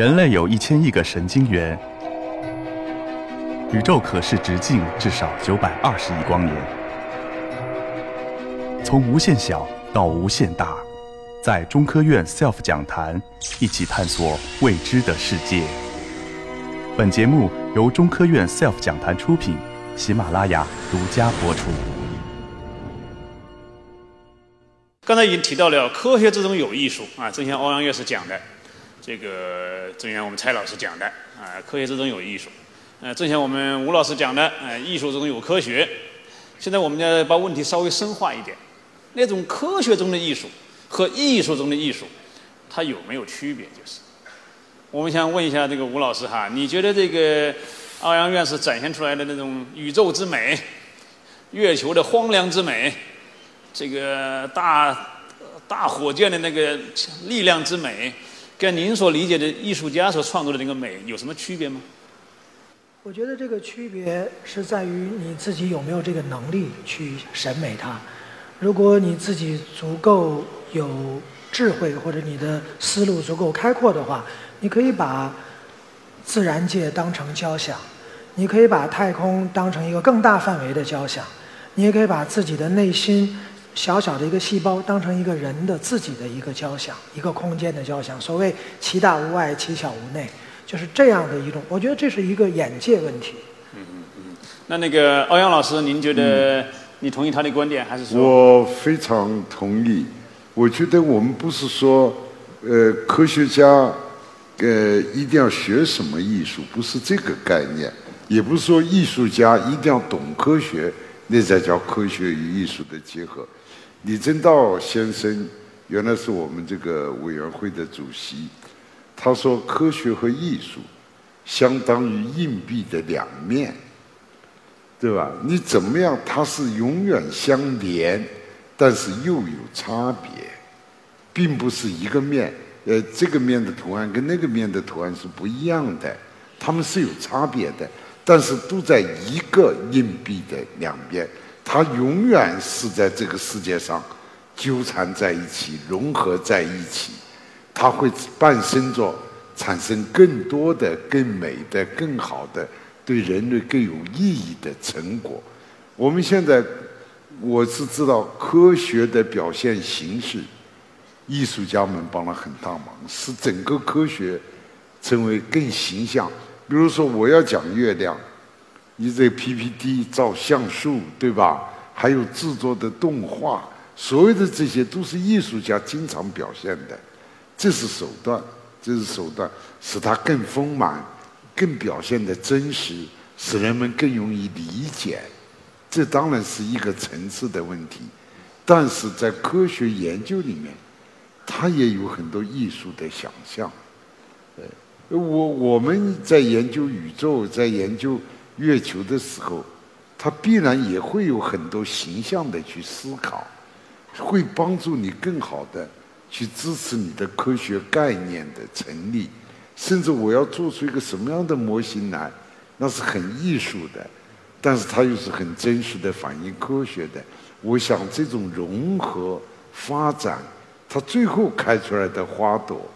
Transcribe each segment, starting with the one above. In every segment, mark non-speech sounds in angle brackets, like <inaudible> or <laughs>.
人类有一千亿个神经元，宇宙可视直径至少九百二十亿光年。从无限小到无限大，在中科院 SELF 讲坛一起探索未知的世界。本节目由中科院 SELF 讲坛出品，喜马拉雅独家播出。刚才已经提到了科学之中有艺术啊，正像欧阳院士讲的，这个正像我们蔡老师讲的啊，科学之中有艺术，呃，正像我们吴老师讲的，呃，艺术之中有科学。现在我们要把问题稍微深化一点，那种科学中的艺术和艺术中的艺术，它有没有区别？就是，我们想问一下这个吴老师哈，你觉得这个欧阳院士展现出来的那种宇宙之美、月球的荒凉之美？这个大大火箭的那个力量之美，跟您所理解的艺术家所创作的那个美有什么区别吗？我觉得这个区别是在于你自己有没有这个能力去审美它。如果你自己足够有智慧，或者你的思路足够开阔的话，你可以把自然界当成交响，你可以把太空当成一个更大范围的交响，你也可以把自己的内心。小小的一个细胞，当成一个人的自己的一个交响，一个空间的交响。所谓“其大无外，其小无内”，就是这样的一种。我觉得这是一个眼界问题。嗯嗯嗯。那那个欧阳老师，您觉得你同意他的观点，还是说？我非常同意。我觉得我们不是说，呃，科学家，呃，一定要学什么艺术，不是这个概念，也不是说艺术家一定要懂科学，那才叫科学与艺术的结合。李政道先生原来是我们这个委员会的主席，他说科学和艺术相当于硬币的两面，对吧？你怎么样，它是永远相连，但是又有差别，并不是一个面。呃，这个面的图案跟那个面的图案是不一样的，它们是有差别的，但是都在一个硬币的两边。它永远是在这个世界上纠缠在一起、融合在一起，它会伴生着产生更多的、更美的、更好的、对人类更有意义的成果。我们现在我是知道科学的表现形式，艺术家们帮了很大忙，使整个科学成为更形象。比如说，我要讲月亮。你这 PPT 照像素，对吧？还有制作的动画，所有的这些都是艺术家经常表现的，这是手段，这是手段，使它更丰满，更表现的真实，使人们更容易理解。这当然是一个层次的问题，但是在科学研究里面，它也有很多艺术的想象。呃，我我们在研究宇宙，在研究。月球的时候，它必然也会有很多形象的去思考，会帮助你更好的去支持你的科学概念的成立。甚至我要做出一个什么样的模型来，那是很艺术的，但是它又是很真实的反映科学的。我想这种融合发展，它最后开出来的花朵，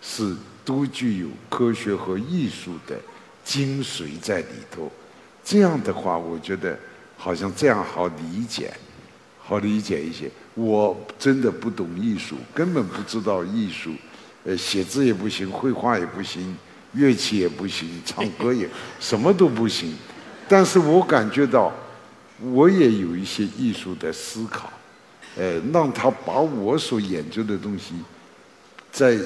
是都具有科学和艺术的精髓在里头。这样的话，我觉得好像这样好理解，好理解一些。我真的不懂艺术，根本不知道艺术，呃，写字也不行，绘画也不行，乐器也不行，唱歌也 <laughs> 什么都不行。但是我感觉到，我也有一些艺术的思考，呃，让他把我所研究的东西，在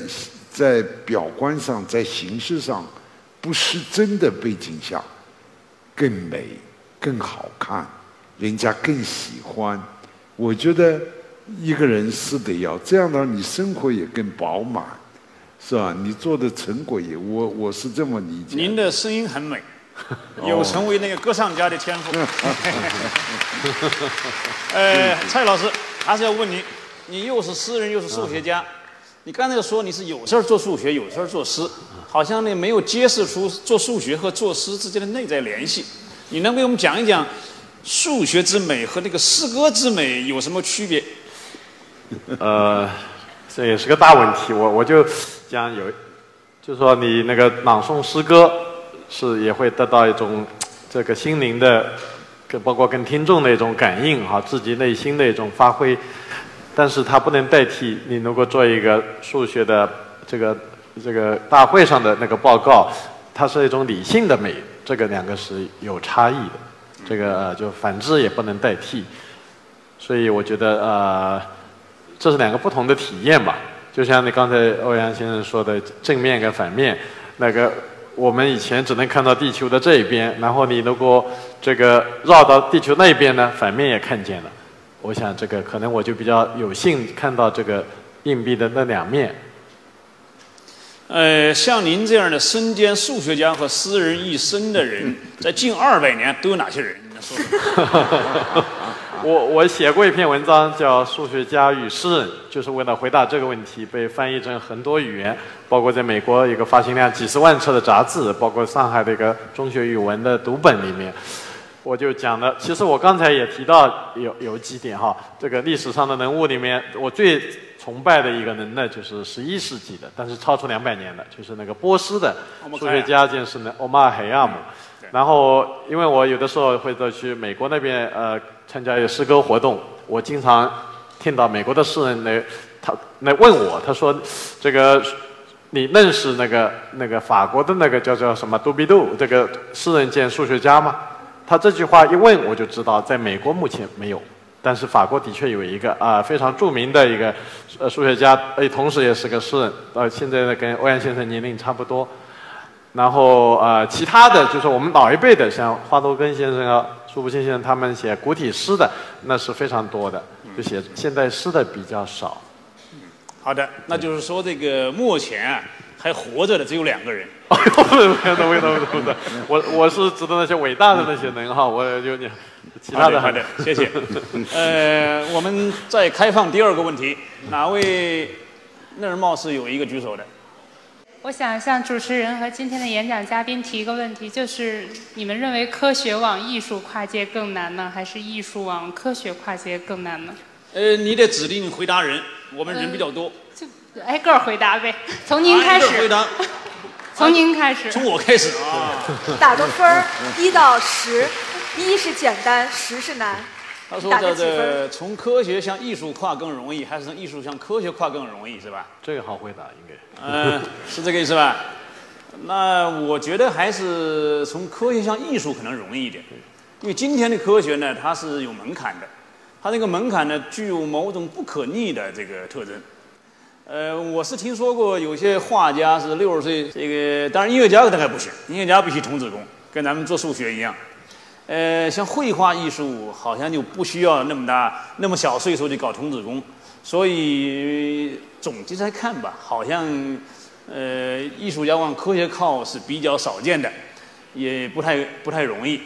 在表观上，在形式上，不失真的背景下。更美、更好看，人家更喜欢。我觉得一个人是得要这样的，你生活也更饱满，是吧？你做的成果也，我我是这么理解。您的声音很美，<laughs> 有成为那个歌唱家的天赋。<laughs> 呃，蔡老师还是要问你，你又是诗人又是数学家，你刚才说你是有事儿做数学，有事儿做诗。好像呢没有揭示出做数学和作诗之间的内在联系，你能给我们讲一讲数学之美和那个诗歌之美有什么区别？呃，这也是个大问题，我我就讲有就说你那个朗诵诗歌是也会得到一种这个心灵的，跟包括跟听众的一种感应哈，自己内心的一种发挥，但是它不能代替你如果做一个数学的这个这个大会上的那个报告，它是一种理性的美，这个两个是有差异的，这个呃就反之也不能代替，所以我觉得呃这是两个不同的体验吧。就像你刚才欧阳先生说的正面跟反面，那个我们以前只能看到地球的这一边，然后你如果这个绕到地球那边呢，反面也看见了。我想这个可能我就比较有幸看到这个硬币的那两面。呃，像您这样的身兼数学家和诗人一身的人，<laughs> 在近二百年都有哪些人？<laughs> 我我写过一篇文章，叫《数学家与诗人》，就是为了回答这个问题，被翻译成很多语言，包括在美国一个发行量几十万册的杂志，包括上海的一个中学语文的读本里面，我就讲了。其实我刚才也提到有有几点哈，这个历史上的人物里面，我最崇拜的一个人呢，就是十一世纪的，但是超出两百年的，就是那个波斯的数学家，就是那欧马尔海亚姆。然后，因为我有的时候会再去美国那边呃参加一个诗歌活动，我经常听到美国的诗人来他来问我，他说这个你认识那个那个法国的那个叫叫什么杜比杜这个诗人兼数学家吗？他这句话一问，我就知道在美国目前没有，但是法国的确有一个啊非常著名的一个呃数学家，哎，同时也是个诗人，呃，现在呢跟欧阳先生年龄差不多。然后呃，其他的就是我们老一辈的，像华罗庚先生啊、苏步青先生，他们写古体诗的，那是非常多的，就写现代诗的比较少。好的，那就是说这个目前啊还活着的只有两个人。哎呦，不不不不不不，我我是指的那些伟大的那些人哈，我就你其他的好的，谢谢。<laughs> 呃，我们再开放第二个问题，哪位那儿貌似有一个举手的？我想向主持人和今天的演讲嘉宾提一个问题，就是你们认为科学往艺术跨界更难呢，还是艺术往科学跨界更难呢？呃，你得指定回答人，我们人比较多，就挨个回答呗。从您开始。回答。从您开始。从我开始啊。打个分儿，一到十，一是简单，十是难。他说的这从科学向艺术跨更容易，还是从艺术向科学跨更容易，是吧？这个好回答，应该。嗯，是这个意思吧？那我觉得还是从科学向艺术可能容易一点，因为今天的科学呢，它是有门槛的，它这个门槛呢，具有某种不可逆的这个特征。呃，我是听说过有些画家是六十岁，这个当然音乐家大概不行，音乐家必须童子功，跟咱们做数学一样。呃，像绘画艺术好像就不需要那么大、那么小岁数就搞童子功，所以。总结来看吧，好像，呃，艺术家往科学靠是比较少见的，也不太不太容易，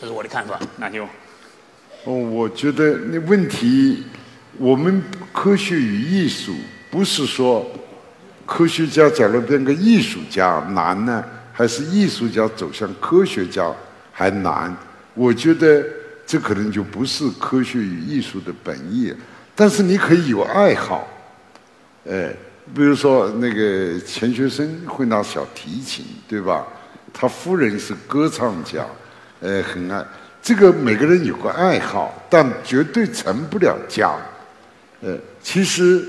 这是我的看法。那就，哦，我觉得那问题，我们科学与艺术不是说科学家假如变个艺术家难呢，还是艺术家走向科学家还难？我觉得这可能就不是科学与艺术的本意，但是你可以有爱好。哎，比如说那个钱学森会拿小提琴，对吧？他夫人是歌唱家，呃，很爱。这个每个人有个爱好，但绝对成不了家。呃，其实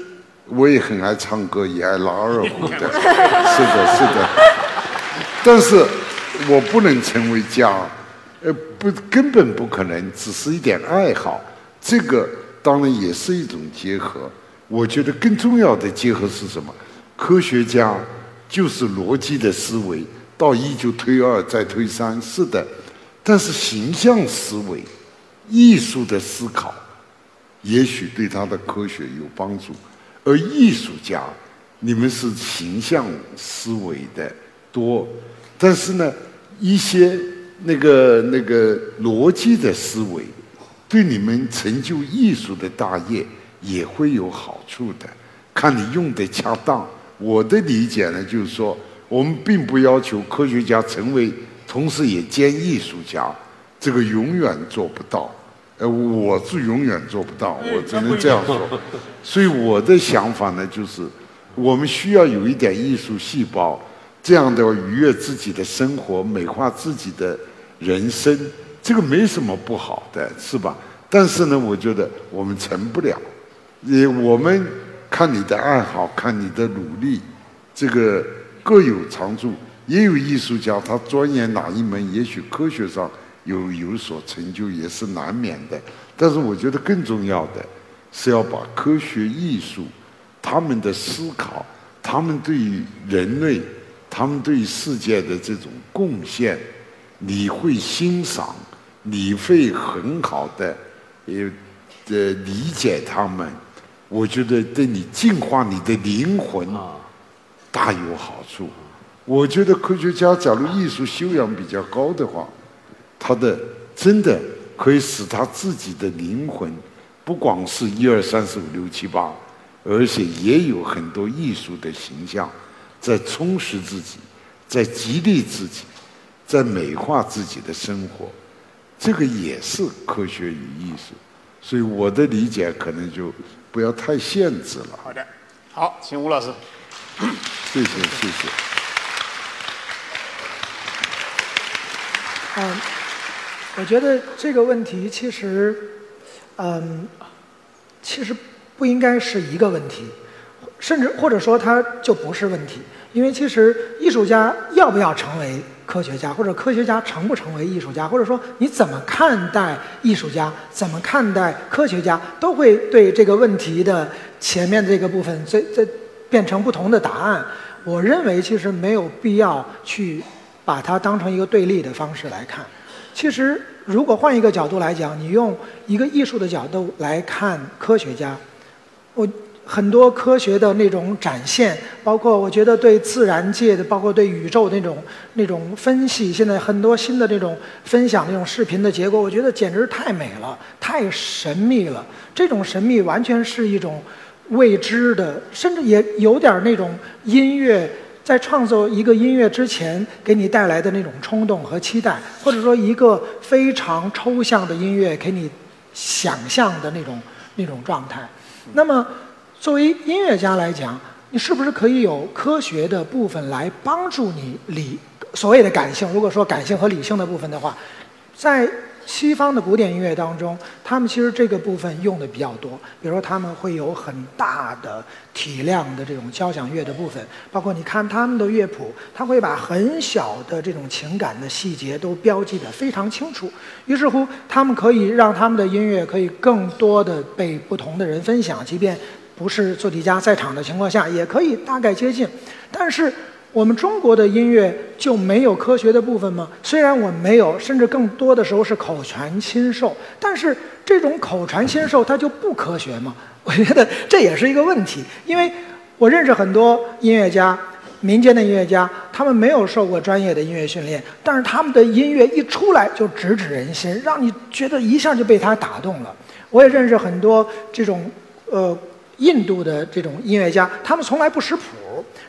我也很爱唱歌，也爱拉二胡的，<laughs> 是的，是的。但是我不能成为家，呃，不，根本不可能，只是一点爱好。这个当然也是一种结合。我觉得更重要的结合是什么？科学家就是逻辑的思维，到一就推二，再推三，是的。但是形象思维、艺术的思考，也许对他的科学有帮助。而艺术家，你们是形象思维的多，但是呢，一些那个那个逻辑的思维，对你们成就艺术的大业。也会有好处的，看你用的恰当。我的理解呢，就是说，我们并不要求科学家成为同时也兼艺术家，这个永远做不到。呃，我是永远做不到，我只能这样说。所以我的想法呢，就是我们需要有一点艺术细胞，这样的愉悦自己的生活，美化自己的人生，这个没什么不好的，是吧？但是呢，我觉得我们成不了。也我们看你的爱好，看你的努力，这个各有长处。也有艺术家，他钻研哪一门，也许科学上有有所成就，也是难免的。但是我觉得更重要的是要把科学艺术。他们的思考，他们对于人类，他们对世界的这种贡献，你会欣赏，你会很好的，呃，呃理解他们。我觉得对你净化你的灵魂大有好处。我觉得科学家假如艺术修养比较高的话，他的真的可以使他自己的灵魂，不光是一二三四五六七八。而且也有很多艺术的形象，在充实自己，在激励自己，在美化自己的生活，这个也是科学与艺术。所以我的理解可能就不要太限制了。好的，好，请吴老师。谢谢谢谢。嗯，我觉得这个问题其实，嗯，其实。不应该是一个问题，甚至或者说它就不是问题，因为其实艺术家要不要成为科学家，或者科学家成不成为艺术家，或者说你怎么看待艺术家，怎么看待科学家，都会对这个问题的前面这个部分这这变成不同的答案。我认为其实没有必要去把它当成一个对立的方式来看。其实如果换一个角度来讲，你用一个艺术的角度来看科学家。我很多科学的那种展现，包括我觉得对自然界的，包括对宇宙那种那种分析，现在很多新的这种分享那种视频的结果，我觉得简直太美了，太神秘了。这种神秘完全是一种未知的，甚至也有点那种音乐在创作一个音乐之前给你带来的那种冲动和期待，或者说一个非常抽象的音乐给你想象的那种那种状态。那么，作为音乐家来讲，你是不是可以有科学的部分来帮助你理所谓的感性？如果说感性和理性的部分的话，在。西方的古典音乐当中，他们其实这个部分用的比较多。比如说，他们会有很大的体量的这种交响乐的部分，包括你看他们的乐谱，他会把很小的这种情感的细节都标记得非常清楚。于是乎，他们可以让他们的音乐可以更多的被不同的人分享，即便不是作曲家在场的情况下，也可以大概接近。但是。我们中国的音乐就没有科学的部分吗？虽然我没有，甚至更多的时候是口传心授，但是这种口传心授它就不科学吗？<laughs> 我觉得这也是一个问题。因为我认识很多音乐家，民间的音乐家，他们没有受过专业的音乐训练，但是他们的音乐一出来就直指人心，让你觉得一下就被他打动了。我也认识很多这种呃印度的这种音乐家，他们从来不识谱。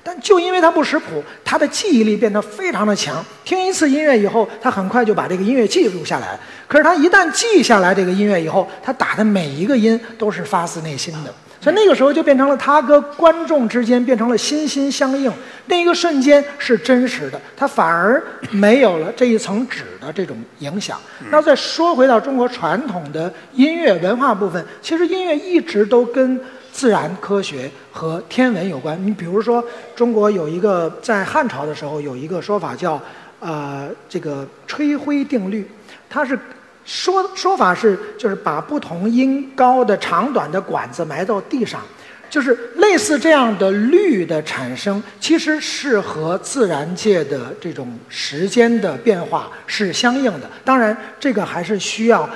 但就因为他不识谱，他的记忆力变得非常的强。听一次音乐以后，他很快就把这个音乐记录下来。可是他一旦记下来这个音乐以后，他打的每一个音都是发自内心的。所以那个时候就变成了他跟观众之间变成了心心相印。那一个瞬间是真实的，他反而没有了这一层纸的这种影响。那再说回到中国传统的音乐文化部分，其实音乐一直都跟。自然科学和天文有关。你比如说，中国有一个在汉朝的时候有一个说法叫，呃，这个吹灰定律。它是说说法是就是把不同音高的长短的管子埋到地上，就是类似这样的律的产生，其实是和自然界的这种时间的变化是相应的。当然，这个还是需要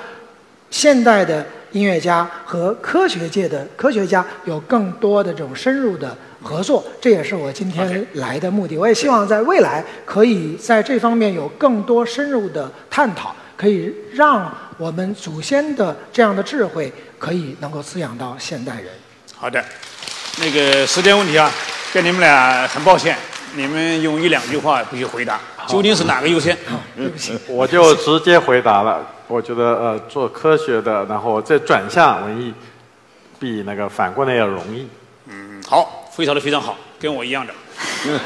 现代的。音乐家和科学界的科学家有更多的这种深入的合作，这也是我今天来的目的。我也希望在未来可以在这方面有更多深入的探讨，可以让我们祖先的这样的智慧可以能够滋养到现代人。好的，那个时间问题啊，跟你们俩很抱歉，你们用一两句话必须回答，究竟是哪个优先？对不起，我就直接回答了。我觉得呃，做科学的，然后再转向文艺，比那个反过来要容易。嗯，好。回答的非常好，跟我一样的。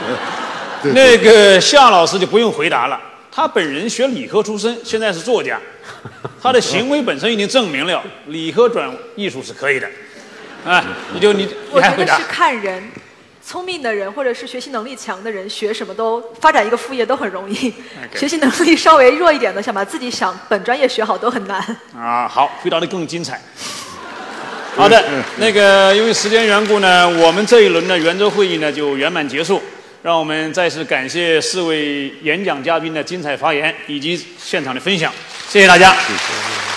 <laughs> 那个夏老师就不用回答了，他本人学理科出身，现在是作家，<laughs> 他的行为本身已经证明了理科转艺术是可以的。啊，你就你你还回答我觉得是？看人，聪明的人或者是学习能力强的人，学什么都发展一个副业都很容易。学习能力稍微弱一点的，想把自己想本专业学好都很难。啊，好，回答的更精彩。好的，那个因为时间缘故呢，我们这一轮的圆桌会议呢就圆满结束。让我们再次感谢四位演讲嘉宾的精彩发言以及现场的分享，谢谢大家。谢谢